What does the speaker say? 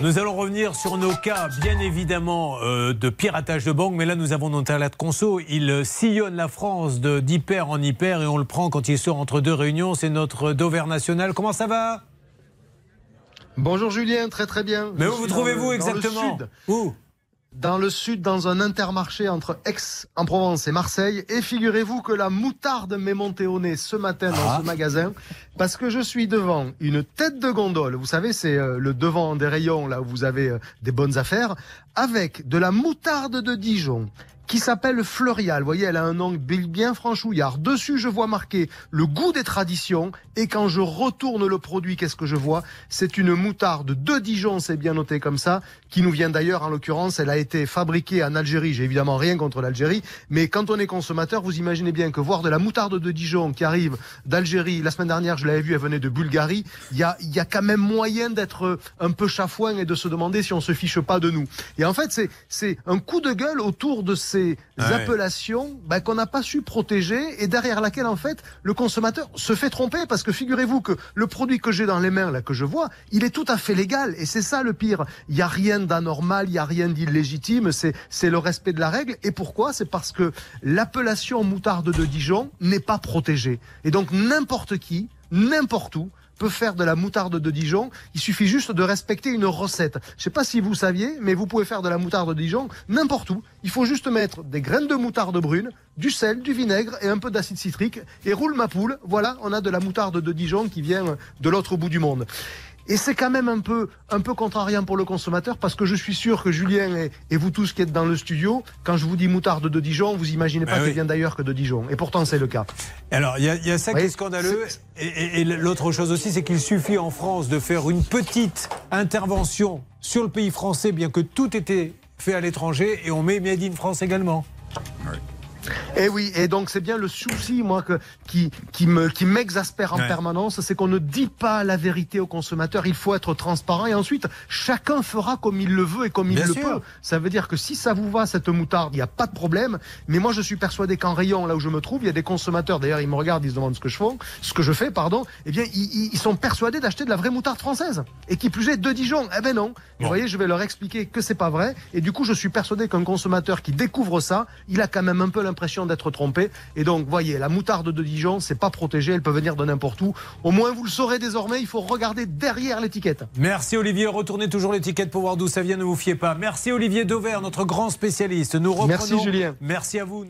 Nous allons revenir sur nos cas, bien évidemment, euh, de piratage de banque. Mais là, nous avons notre alerte conso. Il sillonne la France d'hyper en hyper et on le prend quand il sort entre deux réunions. C'est notre Dover national. Comment ça va? Bonjour Julien, très très bien. Mais où vous trouvez-vous exactement? Où? Dans le sud, dans un intermarché entre Aix-en-Provence et Marseille. Et figurez-vous que la moutarde m'est montée au nez ce matin dans ah. ce magasin parce que je suis devant une tête de gondole. Vous savez, c'est euh, le devant des rayons là où vous avez euh, des bonnes affaires avec de la moutarde de Dijon qui s'appelle Fleurial. Vous voyez, elle a un nom bien franchouillard. Dessus, je vois marqué le goût des traditions. Et quand je retourne le produit, qu'est-ce que je vois? C'est une moutarde de Dijon, c'est bien noté comme ça, qui nous vient d'ailleurs, en l'occurrence, elle a été fabriquée en Algérie. J'ai évidemment rien contre l'Algérie, mais quand on est consommateur, vous imaginez bien que voir de la moutarde de Dijon qui arrive d'Algérie, la semaine dernière, je l'avais vu, elle venait de Bulgarie, il y a, y a quand même moyen d'être un peu chafouin et de se demander si on se fiche pas de nous. Et en fait, c'est un coup de gueule autour de ces ces appellations bah, qu'on n'a pas su protéger et derrière laquelle en fait le consommateur se fait tromper. Parce que figurez-vous que le produit que j'ai dans les mains là que je vois, il est tout à fait légal. Et c'est ça le pire. Il n'y a rien d'anormal, il n'y a rien d'illégitime, c'est c'est le respect de la règle. Et pourquoi? C'est parce que l'appellation moutarde de Dijon n'est pas protégée. Et donc n'importe qui n'importe où peut faire de la moutarde de Dijon. Il suffit juste de respecter une recette. Je sais pas si vous saviez, mais vous pouvez faire de la moutarde de Dijon n'importe où. Il faut juste mettre des graines de moutarde brune, du sel, du vinaigre et un peu d'acide citrique et roule ma poule. Voilà, on a de la moutarde de Dijon qui vient de l'autre bout du monde. Et c'est quand même un peu, un peu contrariant pour le consommateur parce que je suis sûr que Julien et, vous tous qui êtes dans le studio, quand je vous dis moutarde de Dijon, vous imaginez pas ah qu'elle vient d'ailleurs que de Dijon. Et pourtant, c'est le cas. Alors, il y, a ça qui est scandaleux. Et, et l'autre chose aussi, c'est qu'il suffit en France de faire une petite intervention sur le pays français, bien que tout était fait à l'étranger, et on met Made in France également. Et eh oui, et donc c'est bien le souci, moi, que, qui, qui me, qui m'exaspère en permanence, c'est qu'on ne dit pas la vérité au consommateur. Il faut être transparent et ensuite chacun fera comme il le veut et comme il le peut. Ça veut dire que si ça vous va cette moutarde, il n'y a pas de problème. Mais moi, je suis persuadé qu'en rayon, là où je me trouve, il y a des consommateurs. D'ailleurs, ils me regardent, ils se demandent ce que je fais, ce que je fais, pardon. Eh bien, ils, ils sont persuadés d'acheter de la vraie moutarde française et qui plus est de Dijon. Eh ben non. Vous voyez, je vais leur expliquer que c'est pas vrai. Et du coup, je suis persuadé qu'un consommateur qui découvre ça, il a quand même un peu l'impression d'être trompé. Et donc, voyez, la moutarde de Dijon, c'est pas protégé, elle peut venir de n'importe où. Au moins, vous le saurez désormais, il faut regarder derrière l'étiquette. Merci Olivier, retournez toujours l'étiquette pour voir d'où ça vient, ne vous fiez pas. Merci Olivier Dauvert, notre grand spécialiste. Nous reprenons. Merci Julien. Merci à vous.